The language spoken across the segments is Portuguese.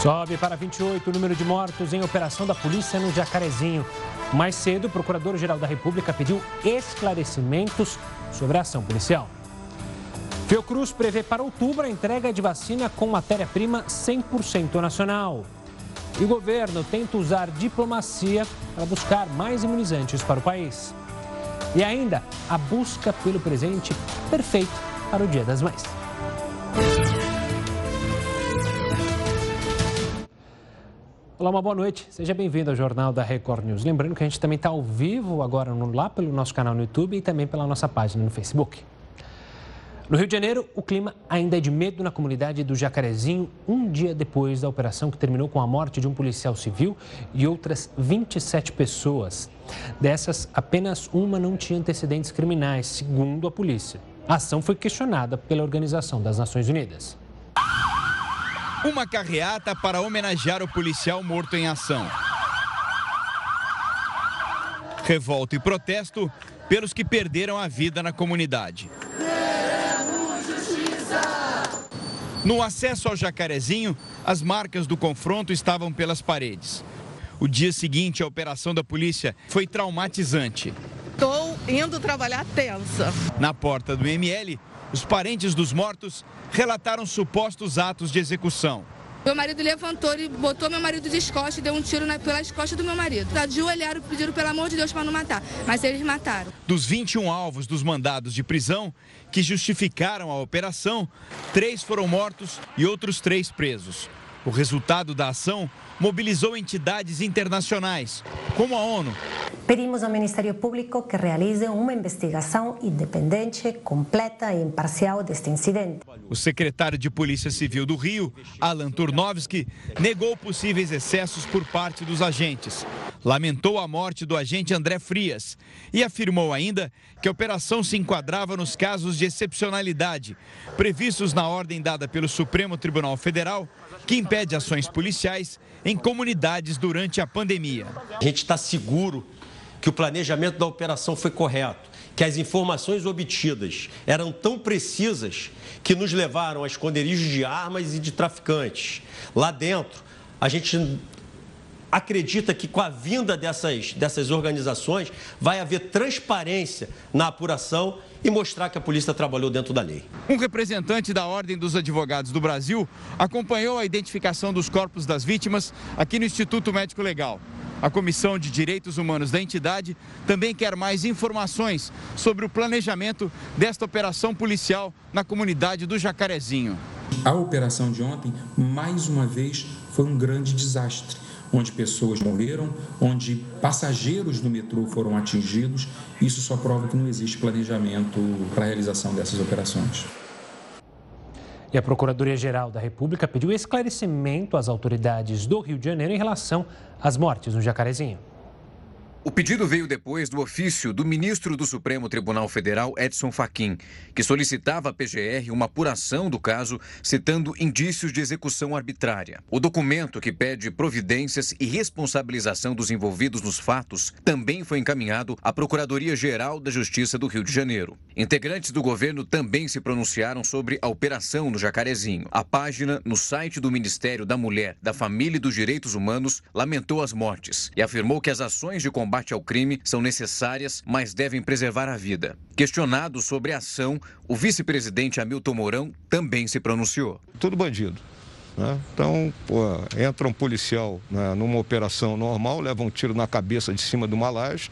Sobe para 28 o número de mortos em operação da polícia no Jacarezinho. Mais cedo, o Procurador-Geral da República pediu esclarecimentos sobre a ação policial. Fiocruz prevê para outubro a entrega de vacina com matéria-prima 100% nacional. E o governo tenta usar diplomacia para buscar mais imunizantes para o país. E ainda, a busca pelo presente perfeito para o Dia das Mães. Olá, uma boa noite. Seja bem-vindo ao Jornal da Record News. Lembrando que a gente também está ao vivo agora no, lá pelo nosso canal no YouTube e também pela nossa página no Facebook. No Rio de Janeiro, o clima ainda é de medo na comunidade do Jacarezinho, um dia depois da operação que terminou com a morte de um policial civil e outras 27 pessoas. Dessas, apenas uma não tinha antecedentes criminais, segundo a polícia. A ação foi questionada pela Organização das Nações Unidas. Uma carreata para homenagear o policial morto em ação. Revolta e protesto pelos que perderam a vida na comunidade. No acesso ao Jacarezinho, as marcas do confronto estavam pelas paredes. O dia seguinte à operação da polícia foi traumatizante. Estou indo trabalhar tensa. Na porta do ML, os parentes dos mortos relataram supostos atos de execução. Meu marido levantou e botou meu marido de costas e deu um tiro na, pelas costas do meu marido. Ajoelharam e pediram, pelo amor de Deus, para não matar. Mas eles mataram. Dos 21 alvos dos mandados de prisão que justificaram a operação, três foram mortos e outros três presos. O resultado da ação mobilizou entidades internacionais, como a ONU. Pedimos ao Ministério Público que realize uma investigação independente, completa e imparcial deste incidente. O secretário de Polícia Civil do Rio, Alan Turnovski, negou possíveis excessos por parte dos agentes. Lamentou a morte do agente André Frias e afirmou ainda que a operação se enquadrava nos casos de excepcionalidade previstos na ordem dada pelo Supremo Tribunal Federal, que impede ações policiais em comunidades durante a pandemia. A gente está seguro que o planejamento da operação foi correto, que as informações obtidas eram tão precisas que nos levaram a esconderijos de armas e de traficantes. Lá dentro, a gente acredita que com a vinda dessas, dessas organizações vai haver transparência na apuração e mostrar que a polícia trabalhou dentro da lei. Um representante da Ordem dos Advogados do Brasil acompanhou a identificação dos corpos das vítimas aqui no Instituto Médico Legal. A Comissão de Direitos Humanos da entidade também quer mais informações sobre o planejamento desta operação policial na comunidade do Jacarezinho. A operação de ontem, mais uma vez, foi um grande desastre onde pessoas morreram, onde passageiros do metrô foram atingidos. Isso só prova que não existe planejamento para a realização dessas operações. E a Procuradoria-Geral da República pediu esclarecimento às autoridades do Rio de Janeiro em relação às mortes no Jacarezinho. O pedido veio depois do ofício do ministro do Supremo Tribunal Federal, Edson Fachin, que solicitava à PGR uma apuração do caso, citando indícios de execução arbitrária. O documento que pede providências e responsabilização dos envolvidos nos fatos também foi encaminhado à Procuradoria-Geral da Justiça do Rio de Janeiro. Integrantes do governo também se pronunciaram sobre a operação no Jacarezinho. A página no site do Ministério da Mulher, da Família e dos Direitos Humanos lamentou as mortes e afirmou que as ações de combate combate ao crime são necessárias, mas devem preservar a vida. Questionado sobre a ação, o vice-presidente Hamilton Mourão também se pronunciou. Tudo bandido. Né? Então, pô, entra um policial né, numa operação normal, leva um tiro na cabeça de cima de uma laje.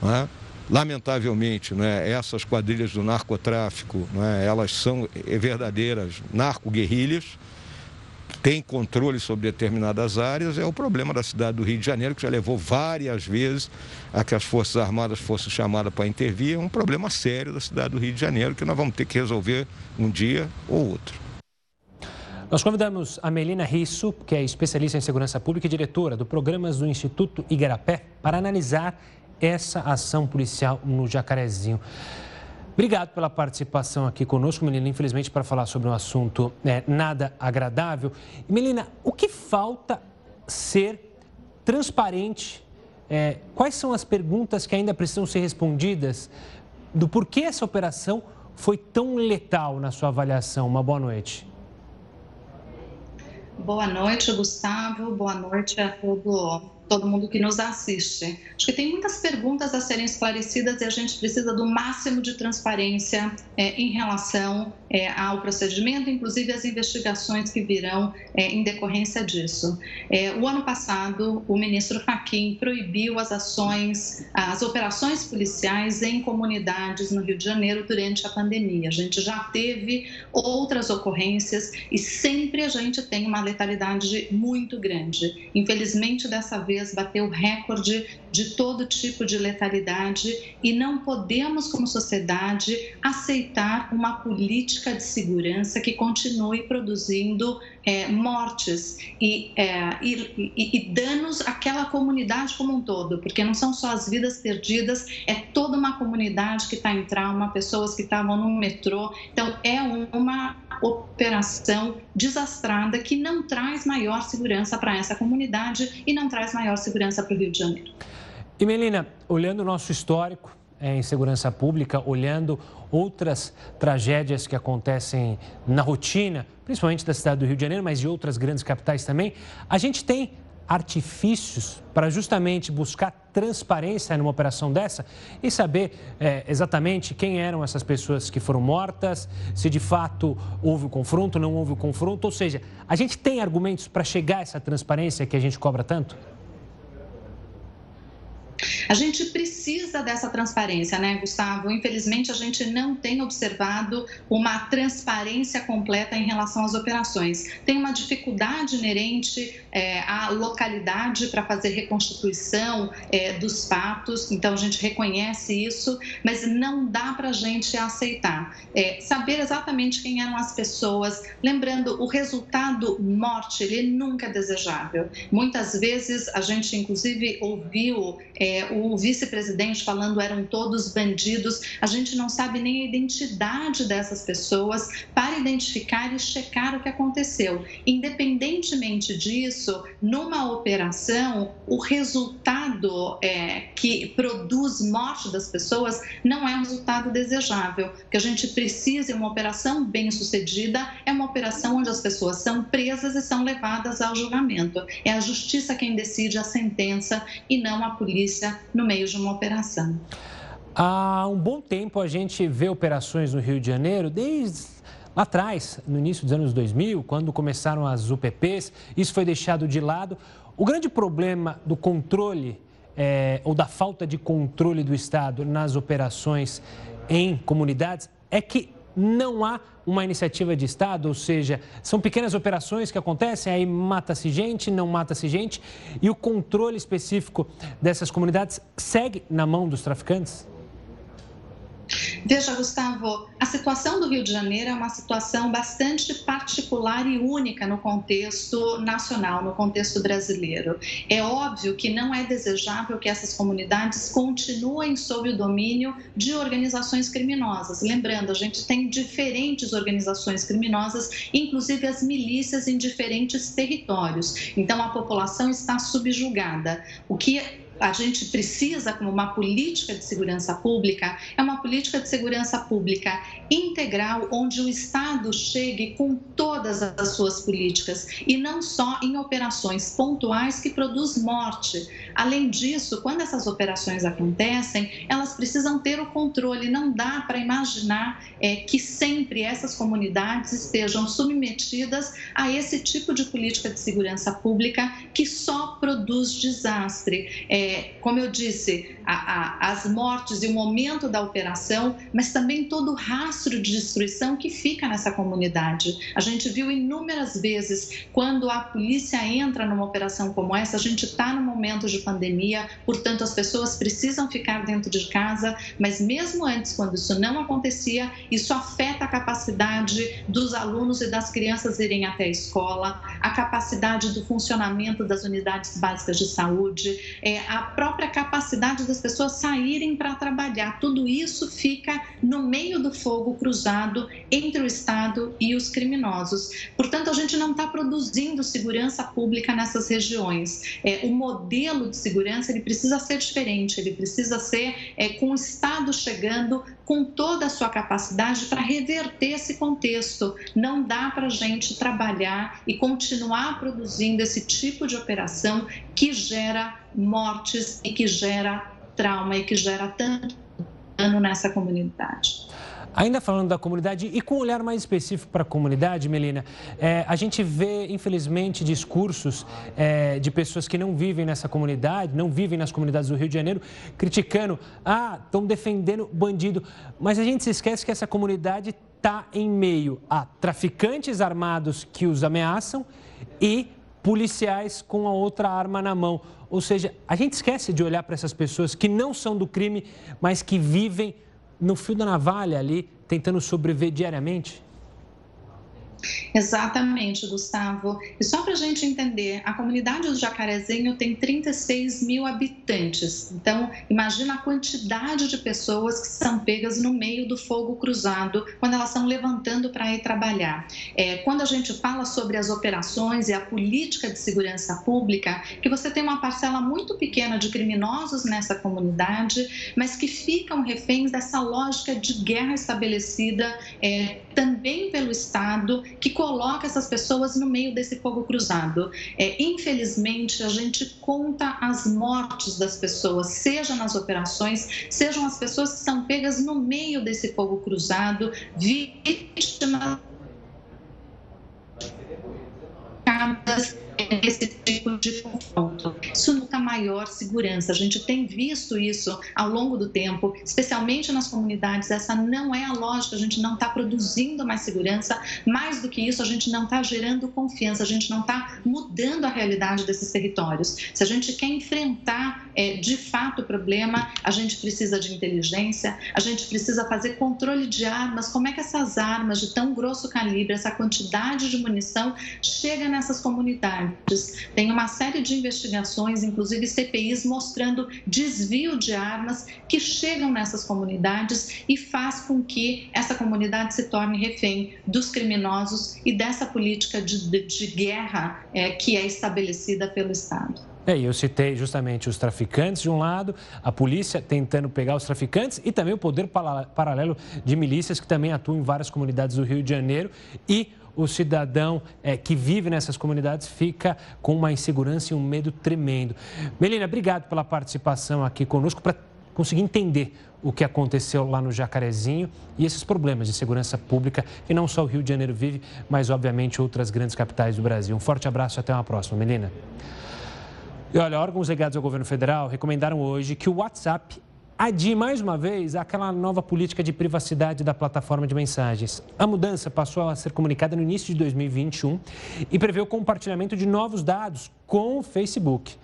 Né? Lamentavelmente, né, essas quadrilhas do narcotráfico, né, elas são verdadeiras narco-guerrilhas tem controle sobre determinadas áreas, é o problema da cidade do Rio de Janeiro, que já levou várias vezes a que as Forças Armadas fossem chamadas para intervir. É um problema sério da cidade do Rio de Janeiro que nós vamos ter que resolver um dia ou outro. Nós convidamos a Melina Risso, que é especialista em segurança pública e diretora do Programas do Instituto Igarapé, para analisar essa ação policial no Jacarezinho. Obrigado pela participação aqui conosco, Melina. Infelizmente, para falar sobre um assunto é, nada agradável. Melina, o que falta ser transparente? É, quais são as perguntas que ainda precisam ser respondidas do porquê essa operação foi tão letal na sua avaliação? Uma boa noite. Boa noite, Gustavo. Boa noite a todo todo mundo que nos assiste. Acho que tem muitas perguntas a serem esclarecidas e a gente precisa do máximo de transparência é, em relação é, ao procedimento, inclusive as investigações que virão é, em decorrência disso. É, o ano passado, o ministro Fachin proibiu as ações, as operações policiais em comunidades no Rio de Janeiro durante a pandemia. A gente já teve outras ocorrências e sempre a gente tem uma letalidade muito grande. Infelizmente, dessa vez, vez bateu recorde de todo tipo de letalidade e não podemos, como sociedade, aceitar uma política de segurança que continue produzindo é, mortes e, é, e, e, e, danos àquela comunidade como um todo, porque não são só as vidas perdidas, é toda uma comunidade que está em trauma, pessoas que estavam no metrô. Então, é uma operação desastrada que não traz maior segurança para essa comunidade e não traz maior segurança para o Rio de Janeiro. E Melina, olhando o nosso histórico é, em segurança pública, olhando outras tragédias que acontecem na rotina, principalmente da cidade do Rio de Janeiro, mas de outras grandes capitais também, a gente tem artifícios para justamente buscar transparência numa operação dessa e saber é, exatamente quem eram essas pessoas que foram mortas, se de fato houve o confronto, não houve o confronto. Ou seja, a gente tem argumentos para chegar a essa transparência que a gente cobra tanto? A gente precisa dessa transparência, né, Gustavo? Infelizmente, a gente não tem observado uma transparência completa em relação às operações. Tem uma dificuldade inerente é, à localidade para fazer reconstituição é, dos fatos, então a gente reconhece isso, mas não dá para a gente aceitar. É, saber exatamente quem eram as pessoas, lembrando, o resultado morte, ele nunca é desejável. Muitas vezes a gente, inclusive, ouviu é, o vice-presidente falando eram todos bandidos. A gente não sabe nem a identidade dessas pessoas para identificar e checar o que aconteceu. Independentemente disso, numa operação, o resultado é, que produz morte das pessoas não é um resultado desejável. O que a gente precisa em uma operação bem sucedida é uma operação onde as pessoas são presas e são levadas ao julgamento. É a justiça quem decide a sentença e não a polícia no meio de uma operação. Há um bom tempo a gente vê operações no Rio de Janeiro, desde lá atrás, no início dos anos 2000, quando começaram as UPPs, isso foi deixado de lado. O grande problema do controle é, ou da falta de controle do Estado nas operações em comunidades é que não há uma iniciativa de Estado, ou seja, são pequenas operações que acontecem, aí mata-se gente, não mata-se gente, e o controle específico dessas comunidades segue na mão dos traficantes? Veja, Gustavo, a situação do Rio de Janeiro é uma situação bastante particular e única no contexto nacional, no contexto brasileiro. É óbvio que não é desejável que essas comunidades continuem sob o domínio de organizações criminosas. Lembrando, a gente tem diferentes organizações criminosas, inclusive as milícias em diferentes territórios. Então, a população está subjugada. O que a gente precisa, como uma política de segurança pública, é uma política de segurança pública integral, onde o Estado chegue com todas as suas políticas e não só em operações pontuais que produz morte. Além disso, quando essas operações acontecem, elas precisam ter o controle. Não dá para imaginar é, que sempre essas comunidades estejam submetidas a esse tipo de política de segurança pública que só produz desastre. É, como eu disse, a, a, as mortes e o momento da operação, mas também todo o rastro de destruição que fica nessa comunidade. A gente viu inúmeras vezes quando a polícia entra numa operação como essa, a gente está no momento de pandemia, portanto, as pessoas precisam ficar dentro de casa, mas mesmo antes, quando isso não acontecia, isso afeta a capacidade dos alunos e das crianças irem até a escola, a capacidade do funcionamento das unidades básicas de saúde, é, a própria capacidade das pessoas saírem para trabalhar. Tudo isso fica no meio do fogo cruzado entre o Estado e os criminosos. Portanto, a gente não está produzindo segurança pública nessas regiões. É, o modelo de segurança ele precisa ser diferente, ele precisa ser é, com o Estado chegando com toda a sua capacidade para reverter esse contexto. Não dá para a gente trabalhar e continuar produzindo esse tipo de operação que gera mortes e que gera trauma e que gera tanto dano nessa comunidade. Ainda falando da comunidade e com um olhar mais específico para a comunidade, Melina, é, a gente vê, infelizmente, discursos é, de pessoas que não vivem nessa comunidade, não vivem nas comunidades do Rio de Janeiro, criticando, ah, estão defendendo bandido. Mas a gente se esquece que essa comunidade está em meio a traficantes armados que os ameaçam e policiais com a outra arma na mão. Ou seja, a gente esquece de olhar para essas pessoas que não são do crime, mas que vivem no fio da navalha ali, tentando sobreviver diariamente? Exatamente, Gustavo. E só para a gente entender, a comunidade do Jacarezinho tem 36 mil habitantes. Então, imagina a quantidade de pessoas que são pegas no meio do fogo cruzado quando elas estão levantando para ir trabalhar. É, quando a gente fala sobre as operações e a política de segurança pública, que você tem uma parcela muito pequena de criminosos nessa comunidade, mas que ficam reféns dessa lógica de guerra estabelecida é, também pelo Estado, que coloca essas pessoas no meio desse fogo cruzado. É, infelizmente, a gente conta as mortes das pessoas, seja nas operações, sejam as pessoas que são pegas no meio desse fogo cruzado, vítimas esse tipo de confronto. Isso nunca maior segurança. A gente tem visto isso ao longo do tempo, especialmente nas comunidades. Essa não é a lógica. A gente não está produzindo mais segurança. Mais do que isso, a gente não está gerando confiança. A gente não está mudando a realidade desses territórios. Se a gente quer enfrentar é, de fato o problema, a gente precisa de inteligência. A gente precisa fazer controle de armas. Como é que essas armas de tão grosso calibre, essa quantidade de munição chega nessas comunidades? Tem uma série de investigações, inclusive CPIs, mostrando desvio de armas que chegam nessas comunidades e faz com que essa comunidade se torne refém dos criminosos e dessa política de, de, de guerra é, que é estabelecida pelo Estado. É, eu citei justamente os traficantes de um lado, a polícia tentando pegar os traficantes e também o poder paralelo de milícias que também atuam em várias comunidades do Rio de Janeiro e o cidadão é, que vive nessas comunidades fica com uma insegurança e um medo tremendo. Melina, obrigado pela participação aqui conosco para conseguir entender o que aconteceu lá no Jacarezinho e esses problemas de segurança pública que não só o Rio de Janeiro vive, mas obviamente outras grandes capitais do Brasil. Um forte abraço e até uma próxima, Melina. E olha, órgãos ligados ao governo federal recomendaram hoje que o WhatsApp adie mais uma vez aquela nova política de privacidade da plataforma de mensagens. A mudança passou a ser comunicada no início de 2021 e prevê o compartilhamento de novos dados com o Facebook.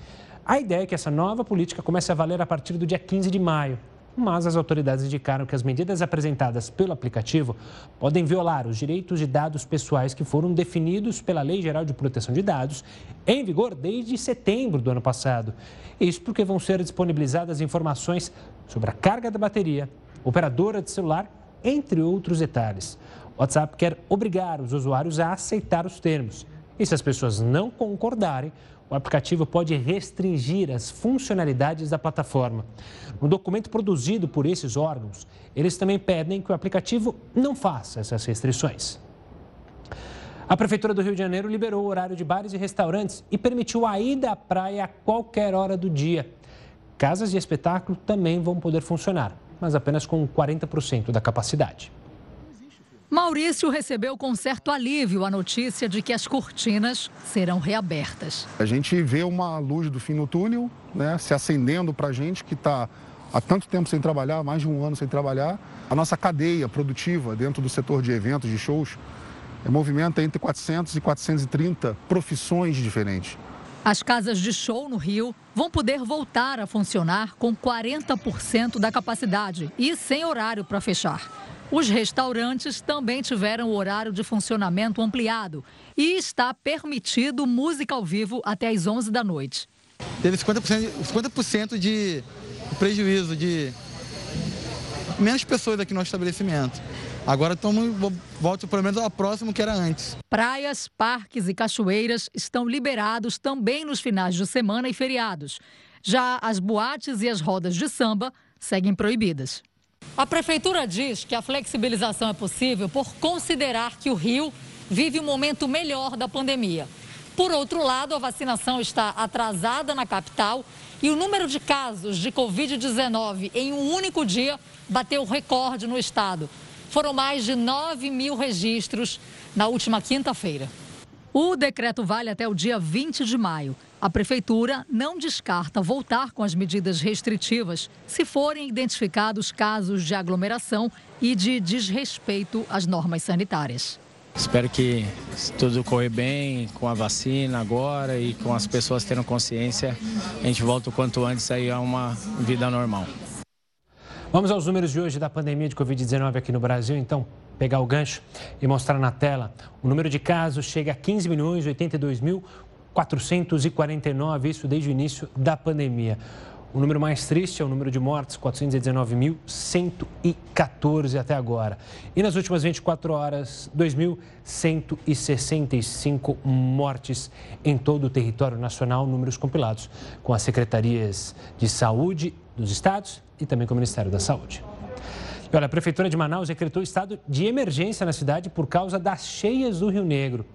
A ideia é que essa nova política comece a valer a partir do dia 15 de maio mas as autoridades indicaram que as medidas apresentadas pelo aplicativo podem violar os direitos de dados pessoais que foram definidos pela Lei Geral de Proteção de Dados, em vigor desde setembro do ano passado. Isso porque vão ser disponibilizadas informações sobre a carga da bateria, operadora de celular, entre outros detalhes. O WhatsApp quer obrigar os usuários a aceitar os termos. E se as pessoas não concordarem, o aplicativo pode restringir as funcionalidades da plataforma. No documento produzido por esses órgãos, eles também pedem que o aplicativo não faça essas restrições. A Prefeitura do Rio de Janeiro liberou o horário de bares e restaurantes e permitiu a ida à praia a qualquer hora do dia. Casas de espetáculo também vão poder funcionar, mas apenas com 40% da capacidade. Maurício recebeu com certo alívio a notícia de que as cortinas serão reabertas. A gente vê uma luz do fim no túnel, né, se acendendo para a gente que está há tanto tempo sem trabalhar, mais de um ano sem trabalhar. A nossa cadeia produtiva dentro do setor de eventos, de shows, é, movimenta entre 400 e 430 profissões diferentes. As casas de show no Rio vão poder voltar a funcionar com 40% da capacidade e sem horário para fechar. Os restaurantes também tiveram o horário de funcionamento ampliado e está permitido música ao vivo até às 11 da noite. Teve 50%, 50 de prejuízo de menos pessoas aqui no estabelecimento. Agora estamos, volta pelo menos ao próximo que era antes. Praias, parques e cachoeiras estão liberados também nos finais de semana e feriados. Já as boates e as rodas de samba seguem proibidas. A prefeitura diz que a flexibilização é possível por considerar que o Rio vive um momento melhor da pandemia. Por outro lado, a vacinação está atrasada na capital e o número de casos de Covid-19 em um único dia bateu recorde no estado. Foram mais de 9 mil registros na última quinta-feira. O decreto vale até o dia 20 de maio. A prefeitura não descarta voltar com as medidas restritivas se forem identificados casos de aglomeração e de desrespeito às normas sanitárias. Espero que tudo correr bem com a vacina agora e com as pessoas tendo consciência, a gente volta o quanto antes aí a uma vida normal. Vamos aos números de hoje da pandemia de Covid-19 aqui no Brasil, então, pegar o gancho e mostrar na tela. O número de casos chega a 15 milhões 82 mil 449, isso desde o início da pandemia. O número mais triste é o número de mortes, 419.114 até agora. E nas últimas 24 horas, 2.165 mortes em todo o território nacional, números compilados com as secretarias de saúde dos estados e também com o Ministério da Saúde. E olha, a Prefeitura de Manaus decretou estado de emergência na cidade por causa das cheias do Rio Negro.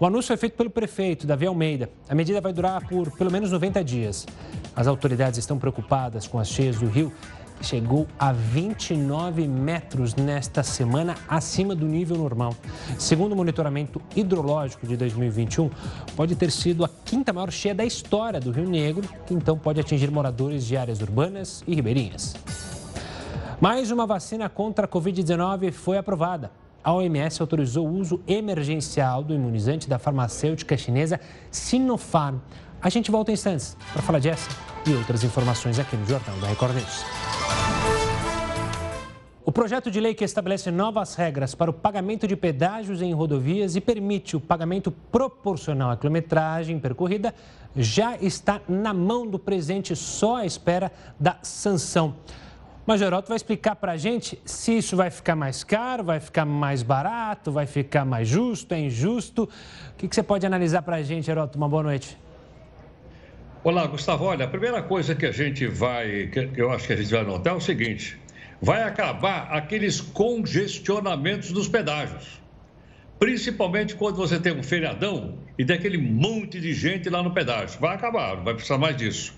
O anúncio foi feito pelo prefeito, Davi Almeida. A medida vai durar por pelo menos 90 dias. As autoridades estão preocupadas com as cheias do rio. Chegou a 29 metros nesta semana, acima do nível normal. Segundo o monitoramento hidrológico de 2021, pode ter sido a quinta maior cheia da história do Rio Negro, que então pode atingir moradores de áreas urbanas e ribeirinhas. Mais uma vacina contra a Covid-19 foi aprovada a OMS autorizou o uso emergencial do imunizante da farmacêutica chinesa Sinopharm. A gente volta em instantes para falar dessa e outras informações aqui no Jornal da Record News. O projeto de lei que estabelece novas regras para o pagamento de pedágios em rodovias e permite o pagamento proporcional à quilometragem percorrida já está na mão do presidente, só à espera da sanção. Mas Geraldo vai explicar para a gente se isso vai ficar mais caro, vai ficar mais barato, vai ficar mais justo, é injusto. O que, que você pode analisar para a gente, Geraldo? Uma boa noite. Olá, Gustavo. Olha, a primeira coisa que a gente vai, que eu acho que a gente vai notar é o seguinte: vai acabar aqueles congestionamentos dos pedágios. Principalmente quando você tem um feriadão e tem aquele monte de gente lá no pedágio. Vai acabar, não vai precisar mais disso.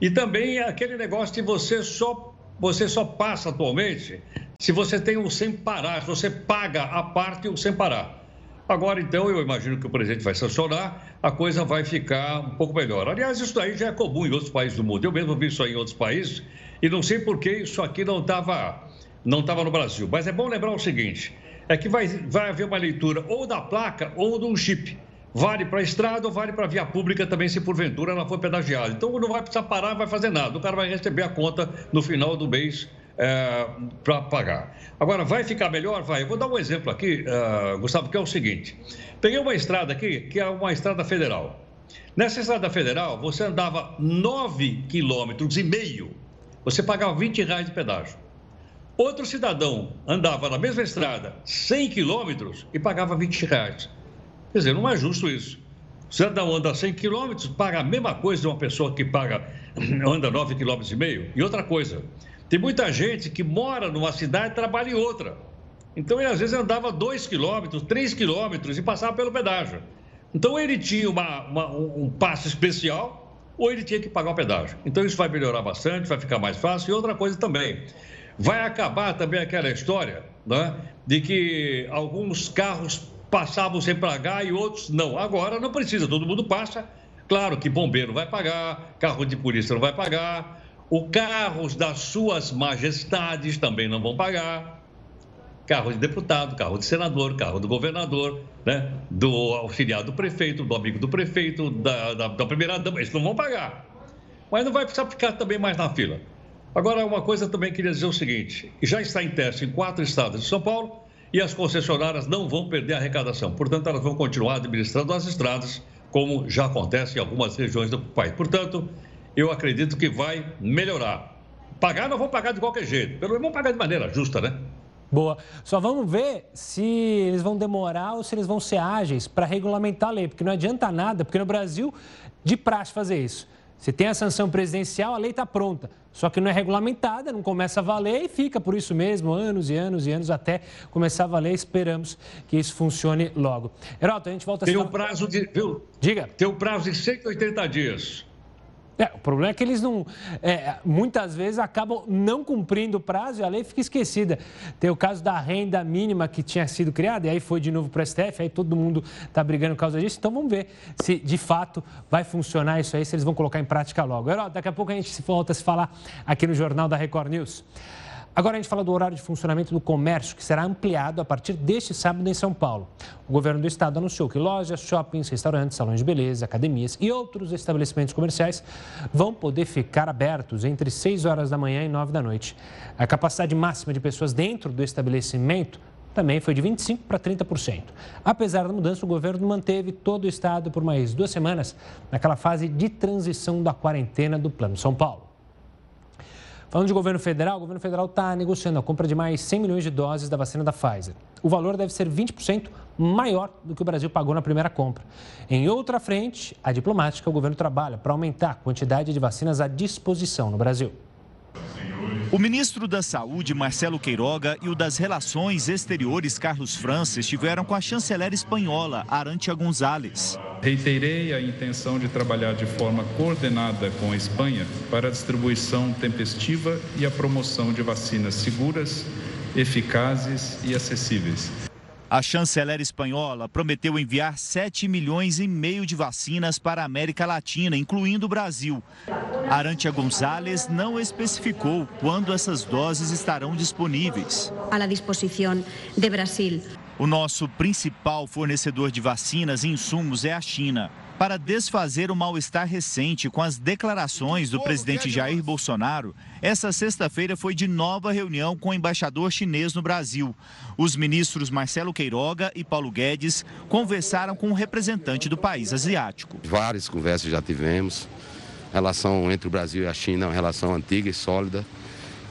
E também aquele negócio de você só você só passa atualmente se você tem um sem parar, se você paga a parte o sem parar. Agora, então, eu imagino que o presidente vai sancionar, a coisa vai ficar um pouco melhor. Aliás, isso daí já é comum em outros países do mundo. Eu mesmo vi isso aí em outros países e não sei por que isso aqui não estava não tava no Brasil. Mas é bom lembrar o seguinte: é que vai, vai haver uma leitura ou da placa ou de um chip. Vale para a estrada ou vale para a via pública também, se porventura ela for pedagiada. Então não vai precisar parar, vai fazer nada. O cara vai receber a conta no final do mês é, para pagar. Agora, vai ficar melhor? Vai. Eu vou dar um exemplo aqui, uh, Gustavo, que é o seguinte. Peguei uma estrada aqui, que é uma estrada federal. Nessa estrada federal, você andava 9 quilômetros e meio, você pagava 20 reais de pedágio. Outro cidadão andava na mesma estrada 100 quilômetros e pagava 20 reais. Quer dizer, não é justo isso. Você anda 100 quilômetros, paga a mesma coisa de uma pessoa que paga, anda 9 quilômetros e meio. E outra coisa, tem muita gente que mora numa cidade e trabalha em outra. Então, ele às vezes andava 2 quilômetros, 3 quilômetros e passava pelo pedágio. Então, ele tinha uma, uma, um passe especial ou ele tinha que pagar o pedágio. Então, isso vai melhorar bastante, vai ficar mais fácil. E outra coisa também, vai acabar também aquela história né, de que alguns carros passavam sem pagar e outros não. Agora não precisa, todo mundo passa. Claro que bombeiro vai pagar, carro de polícia não vai pagar, os carros das suas majestades também não vão pagar. Carro de deputado, carro de senador, carro do governador, né? do auxiliar do prefeito, do amigo do prefeito, da, da, da primeira dama, eles não vão pagar. Mas não vai precisar ficar também mais na fila. Agora, uma coisa também queria dizer o seguinte: já está em teste em quatro estados de São Paulo, e as concessionárias não vão perder a arrecadação. Portanto, elas vão continuar administrando as estradas, como já acontece em algumas regiões do país. Portanto, eu acredito que vai melhorar. Pagar não vão pagar de qualquer jeito, pelo menos vão pagar de maneira justa, né? Boa. Só vamos ver se eles vão demorar ou se eles vão ser ágeis para regulamentar a lei, porque não adianta nada, porque no Brasil, de praxe fazer isso. Se tem a sanção presidencial, a lei está pronta. Só que não é regulamentada, não começa a valer e fica por isso mesmo, anos e anos e anos até começar a valer. Esperamos que isso funcione logo. Heroto, a gente volta a Tem um prazo de. Viu? Diga. Tem um prazo de 180 dias. É, o problema é que eles não, é, muitas vezes acabam não cumprindo o prazo e a lei fica esquecida. Tem o caso da renda mínima que tinha sido criada e aí foi de novo para o STF, aí todo mundo está brigando por causa disso. Então vamos ver se de fato vai funcionar isso aí, se eles vão colocar em prática logo. Herói, daqui a pouco a gente volta a se falar aqui no Jornal da Record News. Agora a gente fala do horário de funcionamento do comércio, que será ampliado a partir deste sábado em São Paulo. O governo do estado anunciou que lojas, shoppings, restaurantes, salões de beleza, academias e outros estabelecimentos comerciais vão poder ficar abertos entre 6 horas da manhã e 9 da noite. A capacidade máxima de pessoas dentro do estabelecimento também foi de 25% para 30%. Apesar da mudança, o governo manteve todo o estado por mais duas semanas naquela fase de transição da quarentena do Plano São Paulo. Falando de governo federal, o governo federal está negociando a compra de mais 100 milhões de doses da vacina da Pfizer. O valor deve ser 20% maior do que o Brasil pagou na primeira compra. Em outra frente, a diplomática, o governo trabalha para aumentar a quantidade de vacinas à disposição no Brasil. O ministro da Saúde, Marcelo Queiroga, e o das Relações Exteriores, Carlos França, estiveram com a chanceler espanhola, Arantia González. Reiterei a intenção de trabalhar de forma coordenada com a Espanha para a distribuição tempestiva e a promoção de vacinas seguras, eficazes e acessíveis. A chanceler espanhola prometeu enviar 7 milhões e meio de vacinas para a América Latina, incluindo o Brasil. Arantia González não especificou quando essas doses estarão disponíveis. À disposição de Brasil. O nosso principal fornecedor de vacinas e insumos é a China para desfazer o mal-estar recente com as declarações do presidente Jair Bolsonaro, essa sexta-feira foi de nova reunião com o embaixador chinês no Brasil. Os ministros Marcelo Queiroga e Paulo Guedes conversaram com o representante do país asiático. Várias conversas já tivemos. A relação entre o Brasil e a China é uma relação antiga e sólida.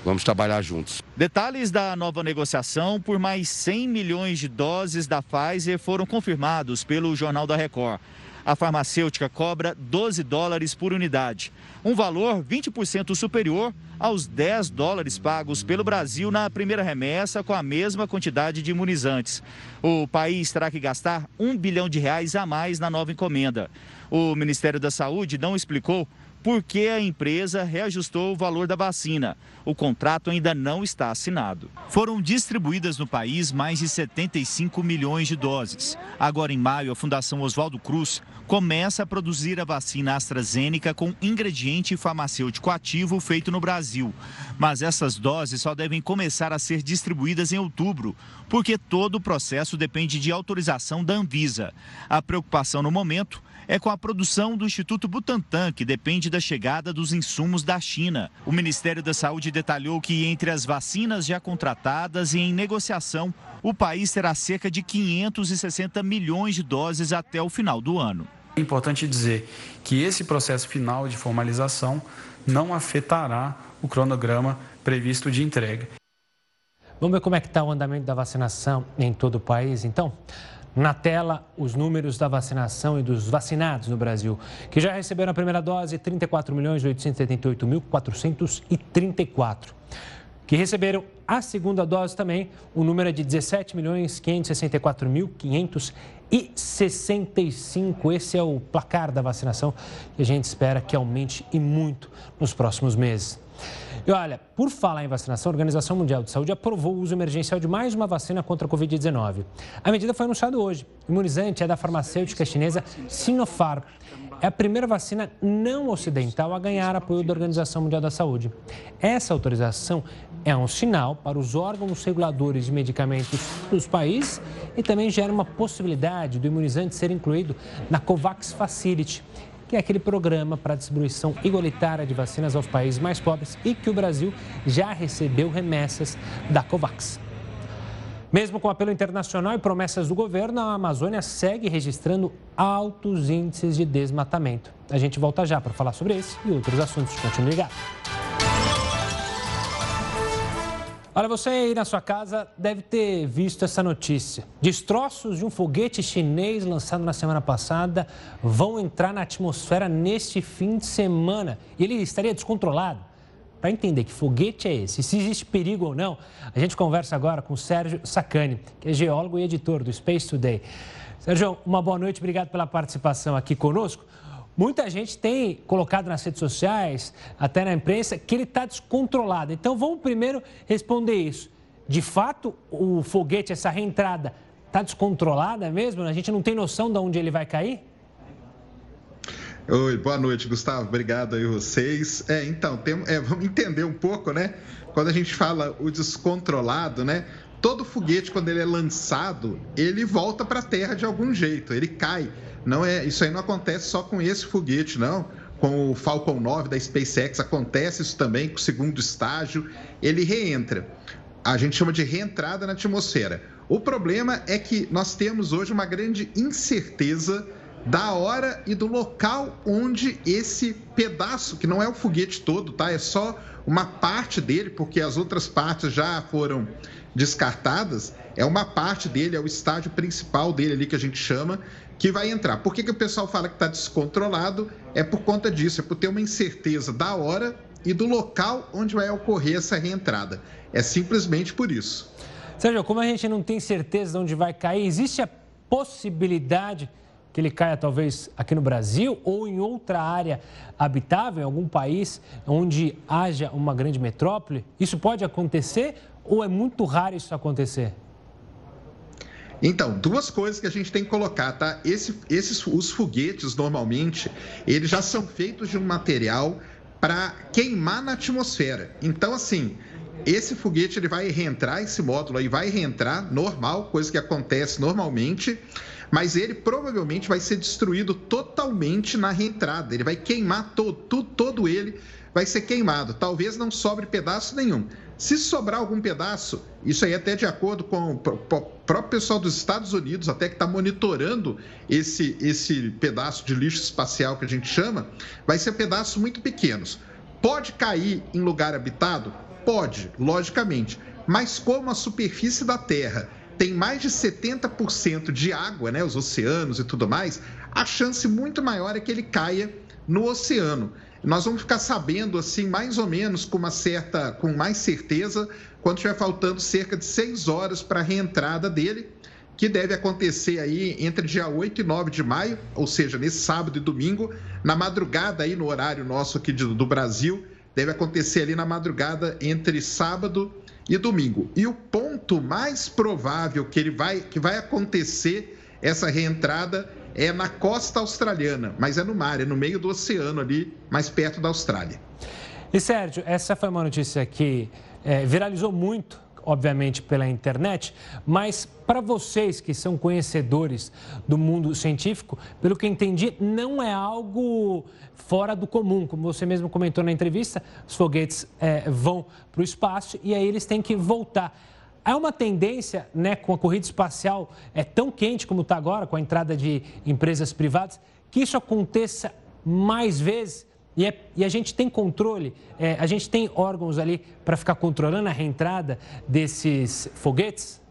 Vamos trabalhar juntos. Detalhes da nova negociação por mais 100 milhões de doses da Pfizer foram confirmados pelo Jornal da Record a farmacêutica cobra 12 dólares por unidade, um valor 20% superior aos 10 dólares pagos pelo Brasil na primeira remessa com a mesma quantidade de imunizantes. O país terá que gastar um bilhão de reais a mais na nova encomenda. O Ministério da Saúde não explicou por que a empresa reajustou o valor da vacina. O contrato ainda não está assinado. Foram distribuídas no país mais de 75 milhões de doses. Agora, em maio, a Fundação Oswaldo Cruz começa a produzir a vacina AstraZeneca com ingrediente farmacêutico ativo feito no Brasil. Mas essas doses só devem começar a ser distribuídas em outubro, porque todo o processo depende de autorização da Anvisa. A preocupação no momento é com a produção do Instituto Butantan, que depende da chegada dos insumos da China. O Ministério da Saúde detalhou que entre as vacinas já contratadas e em negociação, o país terá cerca de 560 milhões de doses até o final do ano. É importante dizer que esse processo final de formalização não afetará o cronograma previsto de entrega. Vamos ver como é que está o andamento da vacinação em todo o país, então? Na tela, os números da vacinação e dos vacinados no Brasil, que já receberam a primeira dose, 34.878.434. Que receberam a segunda dose também, o número é de 17.564.565. Esse é o placar da vacinação e a gente espera que aumente e muito nos próximos meses. E olha, por falar em vacinação, a Organização Mundial de Saúde aprovou o uso emergencial de mais uma vacina contra a Covid-19. A medida foi anunciada hoje. O imunizante é da farmacêutica chinesa Sinopharm. É a primeira vacina não ocidental a ganhar apoio da Organização Mundial da Saúde. Essa autorização é um sinal para os órgãos reguladores de medicamentos dos países e também gera uma possibilidade do imunizante ser incluído na COVAX Facility que é aquele programa para distribuição igualitária de vacinas aos países mais pobres e que o Brasil já recebeu remessas da COVAX. Mesmo com apelo internacional e promessas do governo, a Amazônia segue registrando altos índices de desmatamento. A gente volta já para falar sobre esse e outros assuntos. Continue ligado. Olha, você aí na sua casa deve ter visto essa notícia. Destroços de um foguete chinês lançado na semana passada vão entrar na atmosfera neste fim de semana. E ele estaria descontrolado. Para entender que foguete é esse, se existe perigo ou não, a gente conversa agora com Sérgio Sacani, que é geólogo e editor do Space Today. Sérgio, uma boa noite, obrigado pela participação aqui conosco. Muita gente tem colocado nas redes sociais, até na imprensa, que ele está descontrolado. Então vamos primeiro responder isso. De fato, o foguete, essa reentrada, está descontrolada mesmo? A gente não tem noção de onde ele vai cair? Oi, boa noite, Gustavo. Obrigado aí vocês. É, então, tem, é, vamos entender um pouco, né? Quando a gente fala o descontrolado, né? Todo foguete, quando ele é lançado, ele volta para a Terra de algum jeito, ele cai. Não é, isso aí não acontece só com esse foguete, não. Com o Falcon 9 da SpaceX acontece isso também com o segundo estágio, ele reentra. A gente chama de reentrada na atmosfera. O problema é que nós temos hoje uma grande incerteza da hora e do local onde esse pedaço, que não é o foguete todo, tá? É só uma parte dele, porque as outras partes já foram descartadas, é uma parte dele, é o estágio principal dele ali que a gente chama, que vai entrar. Por que, que o pessoal fala que está descontrolado? É por conta disso, é por ter uma incerteza da hora e do local onde vai ocorrer essa reentrada. É simplesmente por isso. Sérgio, como a gente não tem certeza de onde vai cair, existe a possibilidade que ele caia talvez aqui no Brasil ou em outra área habitável, em algum país onde haja uma grande metrópole? Isso pode acontecer ou é muito raro isso acontecer? Então, duas coisas que a gente tem que colocar, tá? Esse, esses, os foguetes, normalmente, eles já são feitos de um material para queimar na atmosfera. Então, assim, esse foguete ele vai reentrar, esse módulo aí vai reentrar, normal, coisa que acontece normalmente, mas ele provavelmente vai ser destruído totalmente na reentrada. Ele vai queimar todo, todo, todo ele vai ser queimado. Talvez não sobre pedaço nenhum. Se sobrar algum pedaço, isso aí até de acordo com o próprio pessoal dos Estados Unidos, até que está monitorando esse, esse pedaço de lixo espacial que a gente chama, vai ser pedaços muito pequenos. Pode cair em lugar habitado? Pode, logicamente. Mas como a superfície da Terra tem mais de 70% de água, né, os oceanos e tudo mais, a chance muito maior é que ele caia no oceano. Nós vamos ficar sabendo assim mais ou menos com uma certa, com mais certeza, quando estiver faltando cerca de seis horas para a reentrada dele, que deve acontecer aí entre dia 8 e 9 de maio, ou seja, nesse sábado e domingo, na madrugada aí no horário nosso aqui do Brasil, deve acontecer ali na madrugada entre sábado e domingo. E o ponto mais provável que ele vai que vai acontecer essa reentrada é na costa australiana, mas é no mar, é no meio do oceano ali, mais perto da Austrália. E Sérgio, essa foi uma notícia que é, viralizou muito, obviamente, pela internet, mas para vocês que são conhecedores do mundo científico, pelo que entendi, não é algo fora do comum. Como você mesmo comentou na entrevista, os foguetes é, vão para o espaço e aí eles têm que voltar. Há uma tendência, né, com a corrida espacial é tão quente como está agora, com a entrada de empresas privadas, que isso aconteça mais vezes. E, é, e a gente tem controle, é, a gente tem órgãos ali para ficar controlando a reentrada desses foguetes?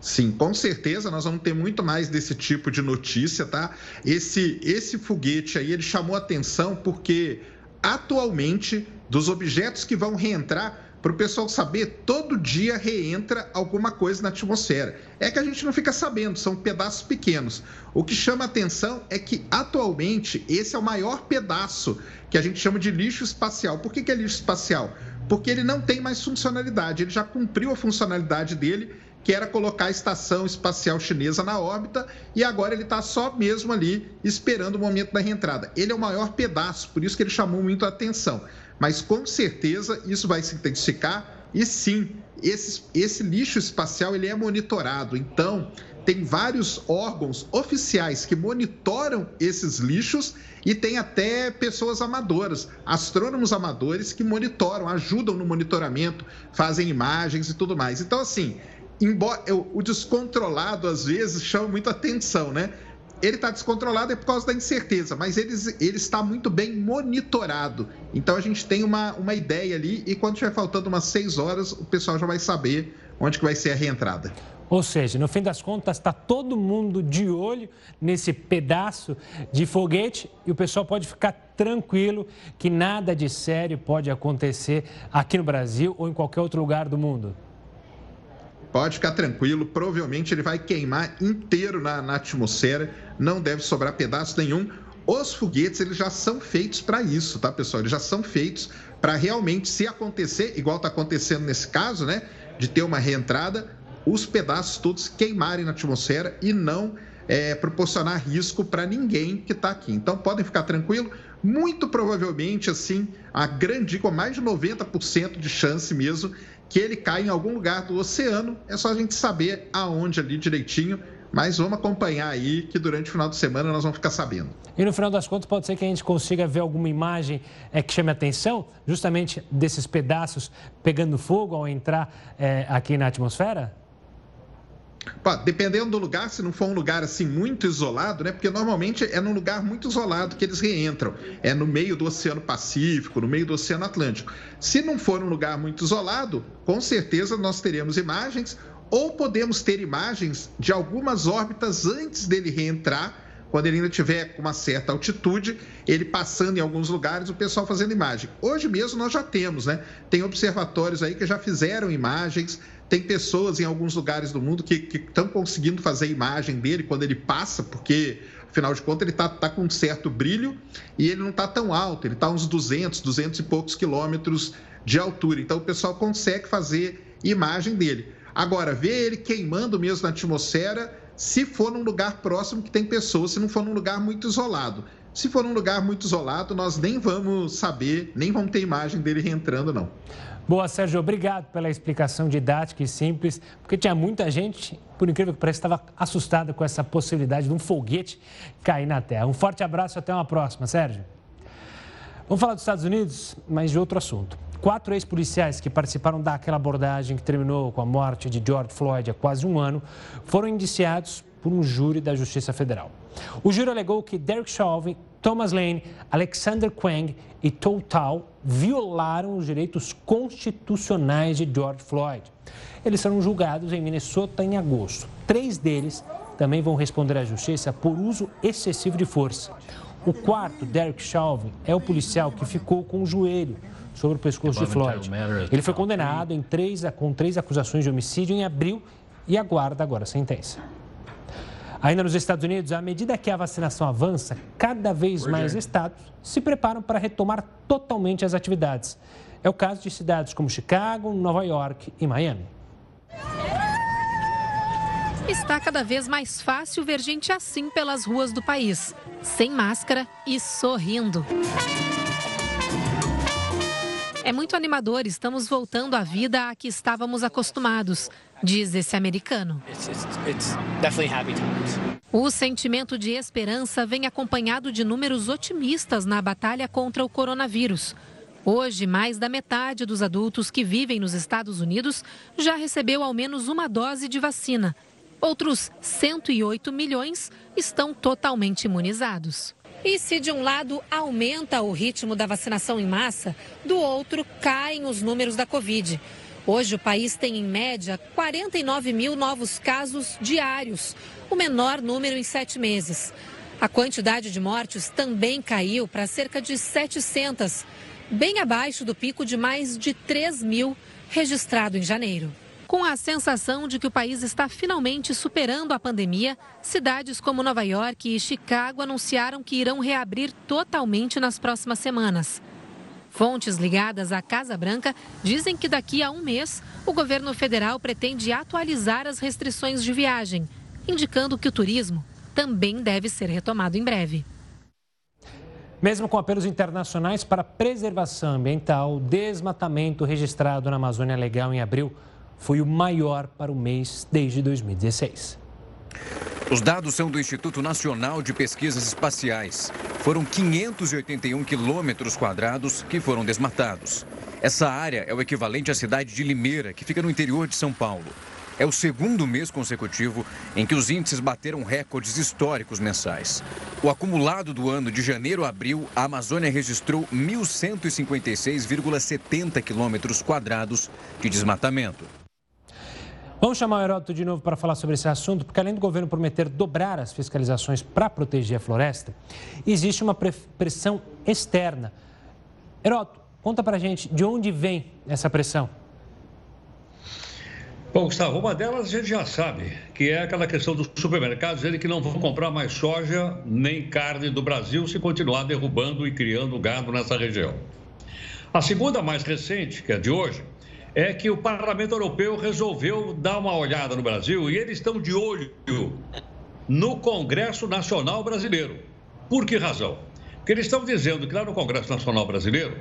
Sim, com certeza nós vamos ter muito mais desse tipo de notícia, tá? Esse, esse foguete aí, ele chamou atenção porque atualmente, dos objetos que vão reentrar, para o pessoal saber, todo dia reentra alguma coisa na atmosfera. É que a gente não fica sabendo, são pedaços pequenos. O que chama atenção é que, atualmente, esse é o maior pedaço que a gente chama de lixo espacial. Por que, que é lixo espacial? Porque ele não tem mais funcionalidade, ele já cumpriu a funcionalidade dele, que era colocar a estação espacial chinesa na órbita, e agora ele está só mesmo ali esperando o momento da reentrada. Ele é o maior pedaço, por isso que ele chamou muito a atenção mas com certeza isso vai se intensificar e sim, esse, esse lixo espacial ele é monitorado. Então, tem vários órgãos oficiais que monitoram esses lixos e tem até pessoas amadoras, astrônomos amadores que monitoram, ajudam no monitoramento, fazem imagens e tudo mais. Então, assim, embora o descontrolado às vezes chama muita atenção, né? Ele está descontrolado é por causa da incerteza, mas ele, ele está muito bem monitorado. Então a gente tem uma, uma ideia ali e quando estiver faltando umas seis horas, o pessoal já vai saber onde que vai ser a reentrada. Ou seja, no fim das contas, está todo mundo de olho nesse pedaço de foguete e o pessoal pode ficar tranquilo que nada de sério pode acontecer aqui no Brasil ou em qualquer outro lugar do mundo. Pode ficar tranquilo, provavelmente ele vai queimar inteiro na, na atmosfera, não deve sobrar pedaço nenhum. Os foguetes, eles já são feitos para isso, tá, pessoal? Eles já são feitos para realmente, se acontecer, igual está acontecendo nesse caso, né, de ter uma reentrada, os pedaços todos queimarem na atmosfera e não é, proporcionar risco para ninguém que está aqui. Então podem ficar tranquilo. Muito provavelmente, assim, a grande, com mais de 90% de chance mesmo que ele cai em algum lugar do oceano. É só a gente saber aonde ali direitinho. Mas vamos acompanhar aí que durante o final de semana nós vamos ficar sabendo. E no final das contas, pode ser que a gente consiga ver alguma imagem é, que chame a atenção, justamente desses pedaços pegando fogo ao entrar é, aqui na atmosfera? Dependendo do lugar, se não for um lugar assim muito isolado, né? Porque normalmente é num lugar muito isolado que eles reentram. É no meio do Oceano Pacífico, no meio do Oceano Atlântico. Se não for um lugar muito isolado, com certeza nós teremos imagens ou podemos ter imagens de algumas órbitas antes dele reentrar, quando ele ainda tiver com uma certa altitude, ele passando em alguns lugares, o pessoal fazendo imagem. Hoje mesmo nós já temos, né? Tem observatórios aí que já fizeram imagens tem pessoas em alguns lugares do mundo que estão conseguindo fazer imagem dele quando ele passa, porque, afinal de contas, ele está tá com um certo brilho e ele não está tão alto, ele está uns 200, 200 e poucos quilômetros de altura. Então, o pessoal consegue fazer imagem dele. Agora, ver ele queimando mesmo na atmosfera, se for num lugar próximo que tem pessoas, se não for num lugar muito isolado. Se for num lugar muito isolado, nós nem vamos saber, nem vamos ter imagem dele reentrando, não. Boa, Sérgio, obrigado pela explicação didática e simples, porque tinha muita gente, por incrível que pareça, estava assustada com essa possibilidade de um foguete cair na Terra. Um forte abraço e até uma próxima, Sérgio. Vamos falar dos Estados Unidos, mas de outro assunto. Quatro ex-policiais que participaram daquela abordagem que terminou com a morte de George Floyd há quase um ano foram indiciados por um júri da Justiça Federal. O júri alegou que Derek Chauvin, Thomas Lane, Alexander Quang e Total violaram os direitos constitucionais de George Floyd. Eles serão julgados em Minnesota em agosto. Três deles também vão responder à justiça por uso excessivo de força. O quarto, Derek Chauvin, é o policial que ficou com o joelho sobre o pescoço de Floyd. Ele foi condenado em três, com três acusações de homicídio em abril e aguarda agora a sentença. Ainda nos Estados Unidos, à medida que a vacinação avança, cada vez mais estados se preparam para retomar totalmente as atividades. É o caso de cidades como Chicago, Nova York e Miami. Está cada vez mais fácil ver gente assim pelas ruas do país, sem máscara e sorrindo. É muito animador, estamos voltando à vida a que estávamos acostumados, diz esse americano. O sentimento de esperança vem acompanhado de números otimistas na batalha contra o coronavírus. Hoje, mais da metade dos adultos que vivem nos Estados Unidos já recebeu ao menos uma dose de vacina. Outros 108 milhões estão totalmente imunizados. E se de um lado aumenta o ritmo da vacinação em massa, do outro caem os números da Covid. Hoje o país tem em média 49 mil novos casos diários, o menor número em sete meses. A quantidade de mortes também caiu para cerca de 700, bem abaixo do pico de mais de 3 mil registrado em janeiro. Com a sensação de que o país está finalmente superando a pandemia, cidades como Nova York e Chicago anunciaram que irão reabrir totalmente nas próximas semanas. Fontes ligadas à Casa Branca dizem que daqui a um mês o governo federal pretende atualizar as restrições de viagem, indicando que o turismo também deve ser retomado em breve. Mesmo com apelos internacionais para preservação ambiental, o desmatamento registrado na Amazônia Legal em abril foi o maior para o mês desde 2016. Os dados são do Instituto Nacional de Pesquisas Espaciais. Foram 581 quilômetros quadrados que foram desmatados. Essa área é o equivalente à cidade de Limeira, que fica no interior de São Paulo. É o segundo mês consecutivo em que os índices bateram recordes históricos mensais. O acumulado do ano de janeiro a abril, a Amazônia registrou 1.156,70 quilômetros quadrados de desmatamento. Vamos chamar o Heródoto de novo para falar sobre esse assunto, porque além do governo prometer dobrar as fiscalizações para proteger a floresta, existe uma pressão externa. Heródoto, conta para a gente de onde vem essa pressão. Bom, Gustavo, uma delas a gente já sabe, que é aquela questão dos supermercados, eles que não vão comprar mais soja nem carne do Brasil se continuar derrubando e criando gado nessa região. A segunda, mais recente, que é de hoje, é que o Parlamento Europeu resolveu dar uma olhada no Brasil e eles estão de olho no Congresso Nacional Brasileiro. Por que razão? Porque eles estão dizendo que lá no Congresso Nacional Brasileiro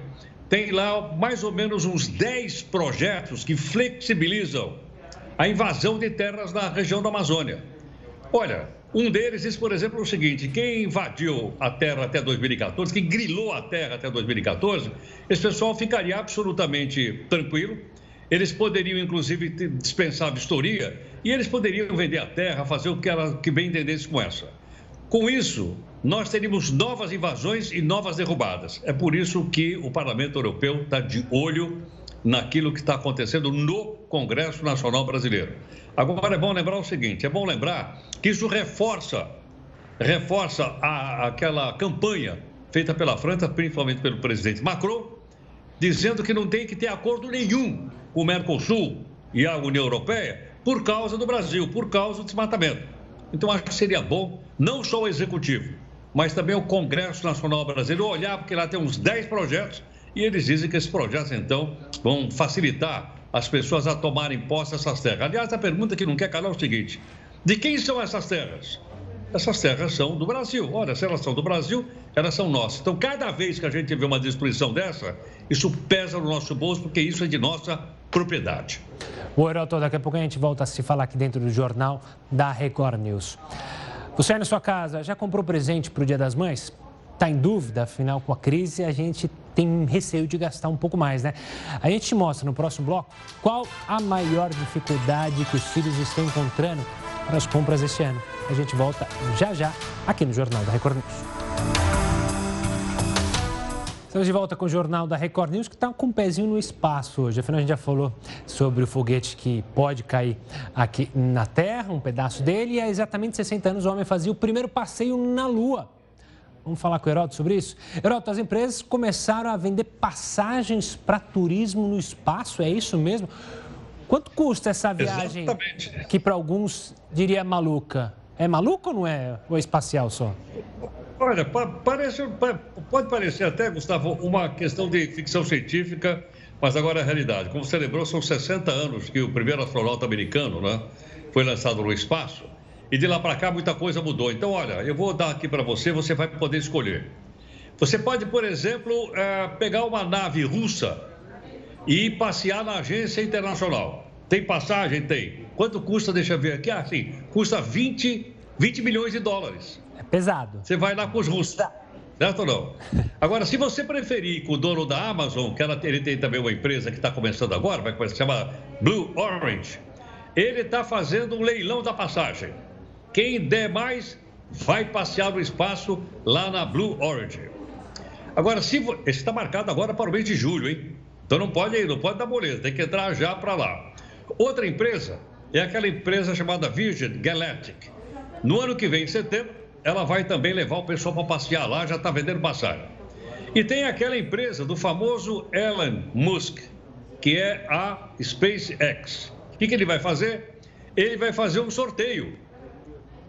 tem lá mais ou menos uns 10 projetos que flexibilizam a invasão de terras na região da Amazônia. Olha, um deles diz, por exemplo, o seguinte: quem invadiu a terra até 2014, quem grilou a terra até 2014, esse pessoal ficaria absolutamente tranquilo. Eles poderiam, inclusive, dispensar a vistoria e eles poderiam vender a terra, fazer o que, ela, que bem entendesse com essa. Com isso, nós teríamos novas invasões e novas derrubadas. É por isso que o Parlamento Europeu está de olho naquilo que está acontecendo no Congresso Nacional Brasileiro. Agora é bom lembrar o seguinte: é bom lembrar que isso reforça, reforça a, aquela campanha feita pela França, principalmente pelo presidente Macron, dizendo que não tem que ter acordo nenhum o Mercosul e a União Europeia por causa do Brasil, por causa do desmatamento. Então acho que seria bom não só o executivo, mas também o Congresso Nacional Brasileiro olhar, porque lá tem uns 10 projetos e eles dizem que esses projetos, então, vão facilitar as pessoas a tomarem posse dessas terras. Aliás, a pergunta que não quer calar é o seguinte: de quem são essas terras? Essas terras são do Brasil. Olha, se elas são do Brasil, elas são nossas. Então, cada vez que a gente vê uma destruição dessa, isso pesa no nosso bolso, porque isso é de nossa propriedade. O Heroto, daqui a pouco a gente volta a se falar aqui dentro do jornal da Record News. Você aí na sua casa já comprou presente para o Dia das Mães? está em dúvida, afinal, com a crise, a gente tem receio de gastar um pouco mais, né? A gente te mostra no próximo bloco qual a maior dificuldade que os filhos estão encontrando para as compras este ano. A gente volta já já aqui no Jornal da Record News. Estamos de volta com o Jornal da Record News, que está com um pezinho no espaço hoje. Afinal, a gente já falou sobre o foguete que pode cair aqui na Terra, um pedaço dele, e há exatamente 60 anos o homem fazia o primeiro passeio na Lua. Vamos falar com o Heroto sobre isso? Heroto, as empresas começaram a vender passagens para turismo no espaço, é isso mesmo? Quanto custa essa viagem Exatamente. que para alguns diria maluca? É maluca ou não é? Ou é espacial só? Olha, parece, pode parecer até, Gustavo, uma questão de ficção científica, mas agora é realidade. Como você lembrou, são 60 anos que o primeiro astronauta americano né, foi lançado no espaço. E de lá para cá muita coisa mudou. Então, olha, eu vou dar aqui para você, você vai poder escolher. Você pode, por exemplo, é, pegar uma nave russa e passear na agência internacional. Tem passagem? Tem. Quanto custa? Deixa eu ver aqui. Ah, sim, custa 20, 20 milhões de dólares. É pesado. Você vai lá com os russos. Certo ou não? Agora, se você preferir com o dono da Amazon, que ela, ele tem também uma empresa que está começando agora, vai começar, se chama Blue Orange, ele está fazendo um leilão da passagem. Quem der mais vai passear no espaço lá na Blue Origin. Agora, se esse está marcado agora para o mês de julho, hein? Então não pode ir, não pode dar moleza, tem que entrar já para lá. Outra empresa é aquela empresa chamada Virgin Galactic. No ano que vem, em setembro, ela vai também levar o pessoal para passear lá, já está vendendo passagem. E tem aquela empresa do famoso Elon Musk, que é a SpaceX. O que, que ele vai fazer? Ele vai fazer um sorteio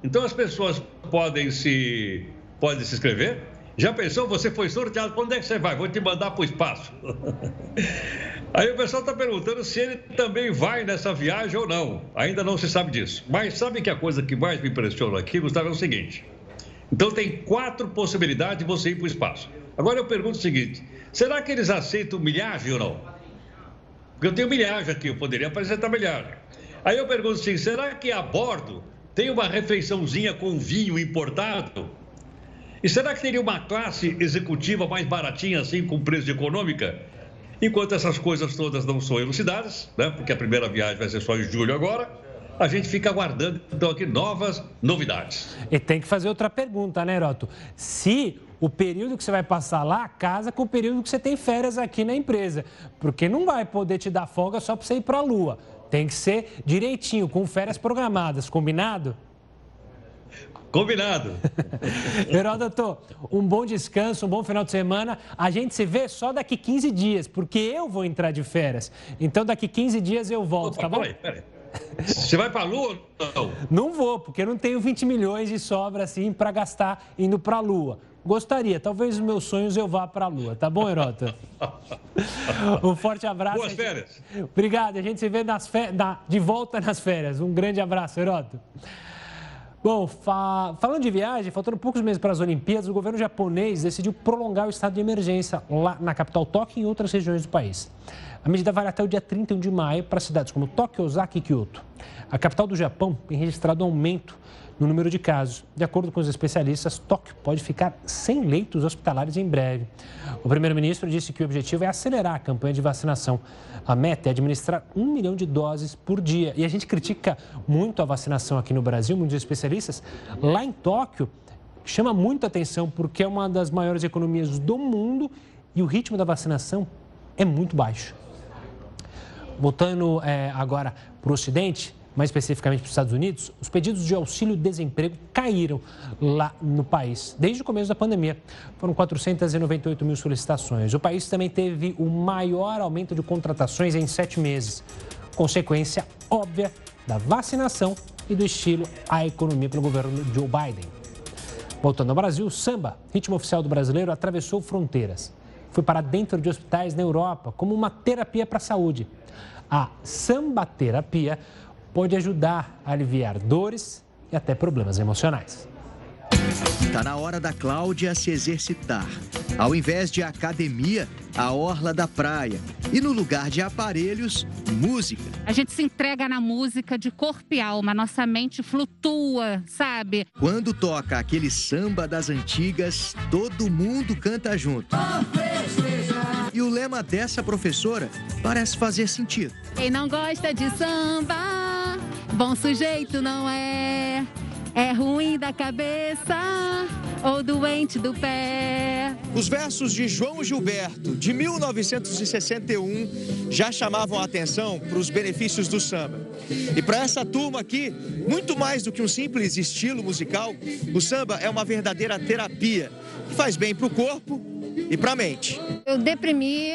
então as pessoas podem se, podem se inscrever. Já pensou? Você foi sorteado, quando é que você vai? Vou te mandar para o espaço. Aí o pessoal está perguntando se ele também vai nessa viagem ou não. Ainda não se sabe disso. Mas sabe que a coisa que mais me impressiona aqui, Gustavo, é o seguinte. Então tem quatro possibilidades de você ir para o espaço. Agora eu pergunto o seguinte: será que eles aceitam milhagem ou não? Porque eu tenho milhagem aqui, eu poderia apresentar milhagem. Aí eu pergunto assim: será que a bordo tem uma refeiçãozinha com vinho importado? E será que teria uma classe executiva mais baratinha assim, com preço de econômica? Enquanto essas coisas todas não são elucidadas, né? porque a primeira viagem vai ser só em julho agora, a gente fica aguardando então aqui novas novidades. E tem que fazer outra pergunta, né, Heroto? Se o período que você vai passar lá casa com o período que você tem férias aqui na empresa. Porque não vai poder te dar folga só para você ir para a lua. Tem que ser direitinho, com férias programadas, combinado? Combinado. Heródoto, um bom descanso, um bom final de semana. A gente se vê só daqui 15 dias, porque eu vou entrar de férias. Então, daqui 15 dias eu volto, Opa, tá bom? Peraí, peraí. Você vai para a Lua ou não? Não vou, porque eu não tenho 20 milhões de sobra assim para gastar indo para a Lua. Gostaria, talvez os meus sonhos eu vá para a Lua, tá bom, Herota? um forte abraço. Boas férias. Obrigado, a gente se vê nas fe... de volta nas férias. Um grande abraço, Herota. Bom, fa... falando de viagem, faltando poucos meses para as Olimpíadas, o governo japonês decidiu prolongar o estado de emergência lá na capital Tóquio e em outras regiões do país. A medida vai até o dia 31 de maio para cidades como Tóquio, Osaka e Kyoto. A capital do Japão tem registrado aumento no número de casos. De acordo com os especialistas, Tóquio pode ficar sem leitos hospitalares em breve. O primeiro-ministro disse que o objetivo é acelerar a campanha de vacinação. A meta é administrar um milhão de doses por dia. E a gente critica muito a vacinação aqui no Brasil, muitos especialistas. Lá em Tóquio, chama muita atenção porque é uma das maiores economias do mundo e o ritmo da vacinação é muito baixo. Voltando é, agora para o Ocidente, mais especificamente para os Estados Unidos, os pedidos de auxílio-desemprego caíram lá no país desde o começo da pandemia. Foram 498 mil solicitações. O país também teve o maior aumento de contratações em sete meses, consequência óbvia da vacinação e do estilo à economia pelo governo Joe Biden. Voltando ao Brasil, o samba, ritmo oficial do brasileiro, atravessou fronteiras. Foi para dentro de hospitais na Europa como uma terapia para a saúde. A samba terapia pode ajudar a aliviar dores e até problemas emocionais. Está na hora da Cláudia se exercitar. Ao invés de academia, a orla da praia. E no lugar de aparelhos, música. A gente se entrega na música de corpo e alma, nossa mente flutua, sabe? Quando toca aquele samba das antigas, todo mundo canta junto. E o lema dessa professora parece fazer sentido. Quem não gosta de samba Bom sujeito não é, é ruim da cabeça ou doente do pé. Os versos de João Gilberto, de 1961, já chamavam a atenção para os benefícios do samba. E para essa turma aqui, muito mais do que um simples estilo musical, o samba é uma verdadeira terapia que faz bem para o corpo e para a mente. Eu deprimi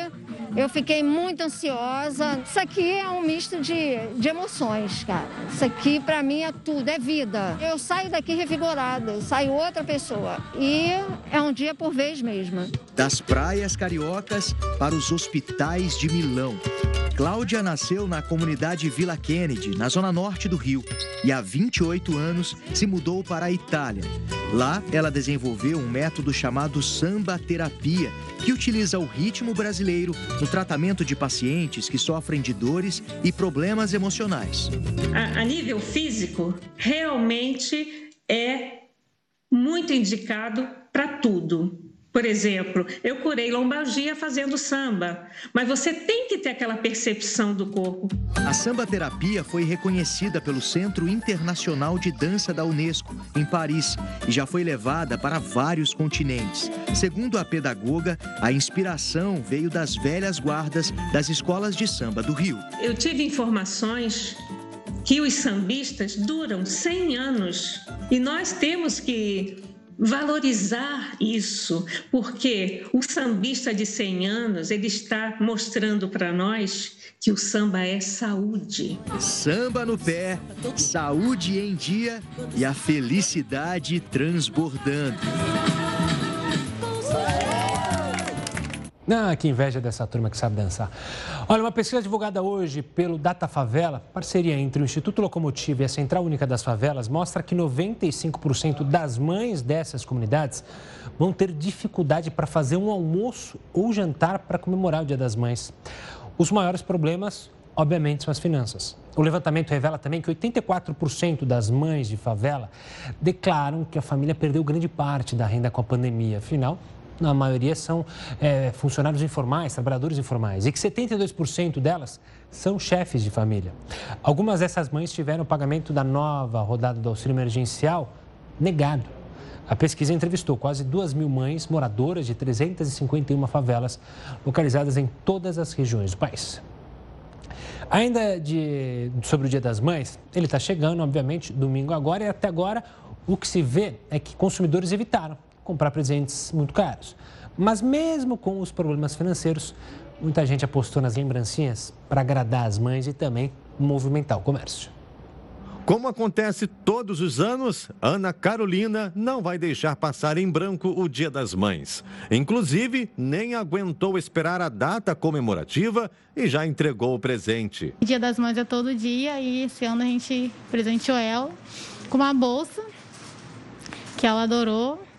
eu fiquei muito ansiosa. Isso aqui é um misto de, de emoções, cara. Isso aqui para mim é tudo, é vida. Eu saio daqui revigorada, saio outra pessoa. E é um dia por vez mesmo. Das praias cariocas para os hospitais de Milão. Cláudia nasceu na comunidade Vila Kennedy, na zona norte do Rio, e há 28 anos se mudou para a Itália. Lá, ela desenvolveu um método chamado samba terapia, que utiliza o ritmo brasileiro no tratamento de pacientes que sofrem de dores e problemas emocionais. A, a nível físico, realmente é muito indicado para tudo por exemplo, eu curei lombalgia fazendo samba, mas você tem que ter aquela percepção do corpo. A samba terapia foi reconhecida pelo Centro Internacional de Dança da Unesco, em Paris, e já foi levada para vários continentes. Segundo a pedagoga, a inspiração veio das velhas guardas das escolas de samba do Rio. Eu tive informações que os sambistas duram 100 anos e nós temos que valorizar isso, porque o sambista de 100 anos, ele está mostrando para nós que o samba é saúde. Samba no pé, saúde em dia e a felicidade transbordando. Ah, que inveja dessa turma que sabe dançar. Olha, uma pesquisa divulgada hoje pelo Data Favela, parceria entre o Instituto Locomotiva e a Central Única das Favelas, mostra que 95% das mães dessas comunidades vão ter dificuldade para fazer um almoço ou jantar para comemorar o Dia das Mães. Os maiores problemas, obviamente, são as finanças. O levantamento revela também que 84% das mães de favela declaram que a família perdeu grande parte da renda com a pandemia. Afinal, na maioria são é, funcionários informais, trabalhadores informais, e que 72% delas são chefes de família. Algumas dessas mães tiveram o pagamento da nova rodada do auxílio emergencial negado. A pesquisa entrevistou quase 2 mil mães moradoras de 351 favelas localizadas em todas as regiões do país. Ainda de, sobre o Dia das Mães, ele está chegando, obviamente, domingo agora, e até agora o que se vê é que consumidores evitaram comprar presentes muito caros. Mas mesmo com os problemas financeiros, muita gente apostou nas lembrancinhas para agradar as mães e também movimentar o comércio. Como acontece todos os anos, Ana Carolina não vai deixar passar em branco o Dia das Mães. Inclusive, nem aguentou esperar a data comemorativa e já entregou o presente. Dia das Mães é todo dia e esse ano a gente presenteou ela com uma bolsa que ela adorou.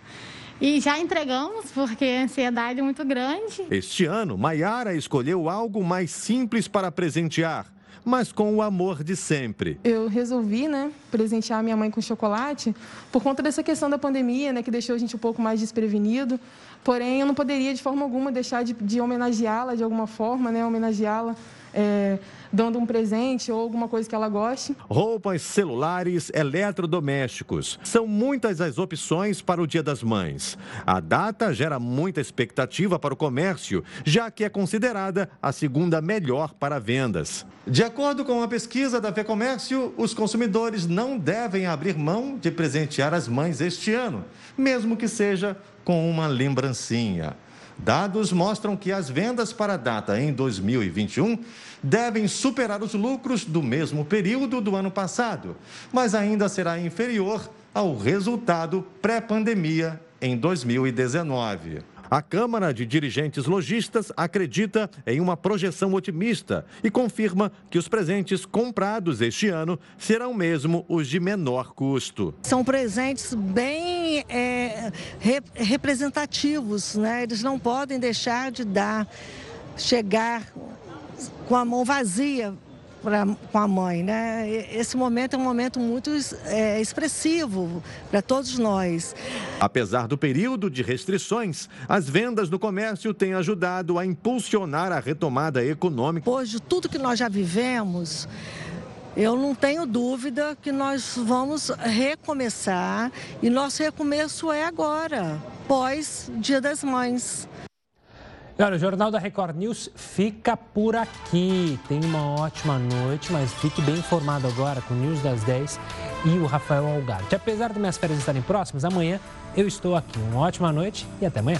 E já entregamos, porque a ansiedade é muito grande. Este ano, Maiara escolheu algo mais simples para presentear mas com o amor de sempre. Eu resolvi, né, presentear minha mãe com chocolate por conta dessa questão da pandemia, né, que deixou a gente um pouco mais desprevenido. Porém, eu não poderia de forma alguma deixar de, de homenageá-la de alguma forma, né, homenageá-la. É, dando um presente ou alguma coisa que ela goste. Roupas, celulares, eletrodomésticos. São muitas as opções para o Dia das Mães. A data gera muita expectativa para o comércio, já que é considerada a segunda melhor para vendas. De acordo com uma pesquisa da FEComércio, os consumidores não devem abrir mão de presentear as mães este ano, mesmo que seja com uma lembrancinha. Dados mostram que as vendas para a data em 2021 devem superar os lucros do mesmo período do ano passado, mas ainda será inferior ao resultado pré-pandemia em 2019. A Câmara de Dirigentes Logistas acredita em uma projeção otimista e confirma que os presentes comprados este ano serão mesmo os de menor custo. São presentes bem é, representativos, né? Eles não podem deixar de dar, chegar com a mão vazia pra, com a mãe, né? Esse momento é um momento muito é, expressivo para todos nós. Apesar do período de restrições, as vendas no comércio têm ajudado a impulsionar a retomada econômica. De tudo que nós já vivemos, eu não tenho dúvida que nós vamos recomeçar e nosso recomeço é agora, pós Dia das Mães. Olha, o Jornal da Record News fica por aqui. Tenha uma ótima noite, mas fique bem informado agora com o News das 10 e o Rafael Algarte. Apesar das minhas férias estarem próximas, amanhã eu estou aqui. Uma ótima noite e até amanhã.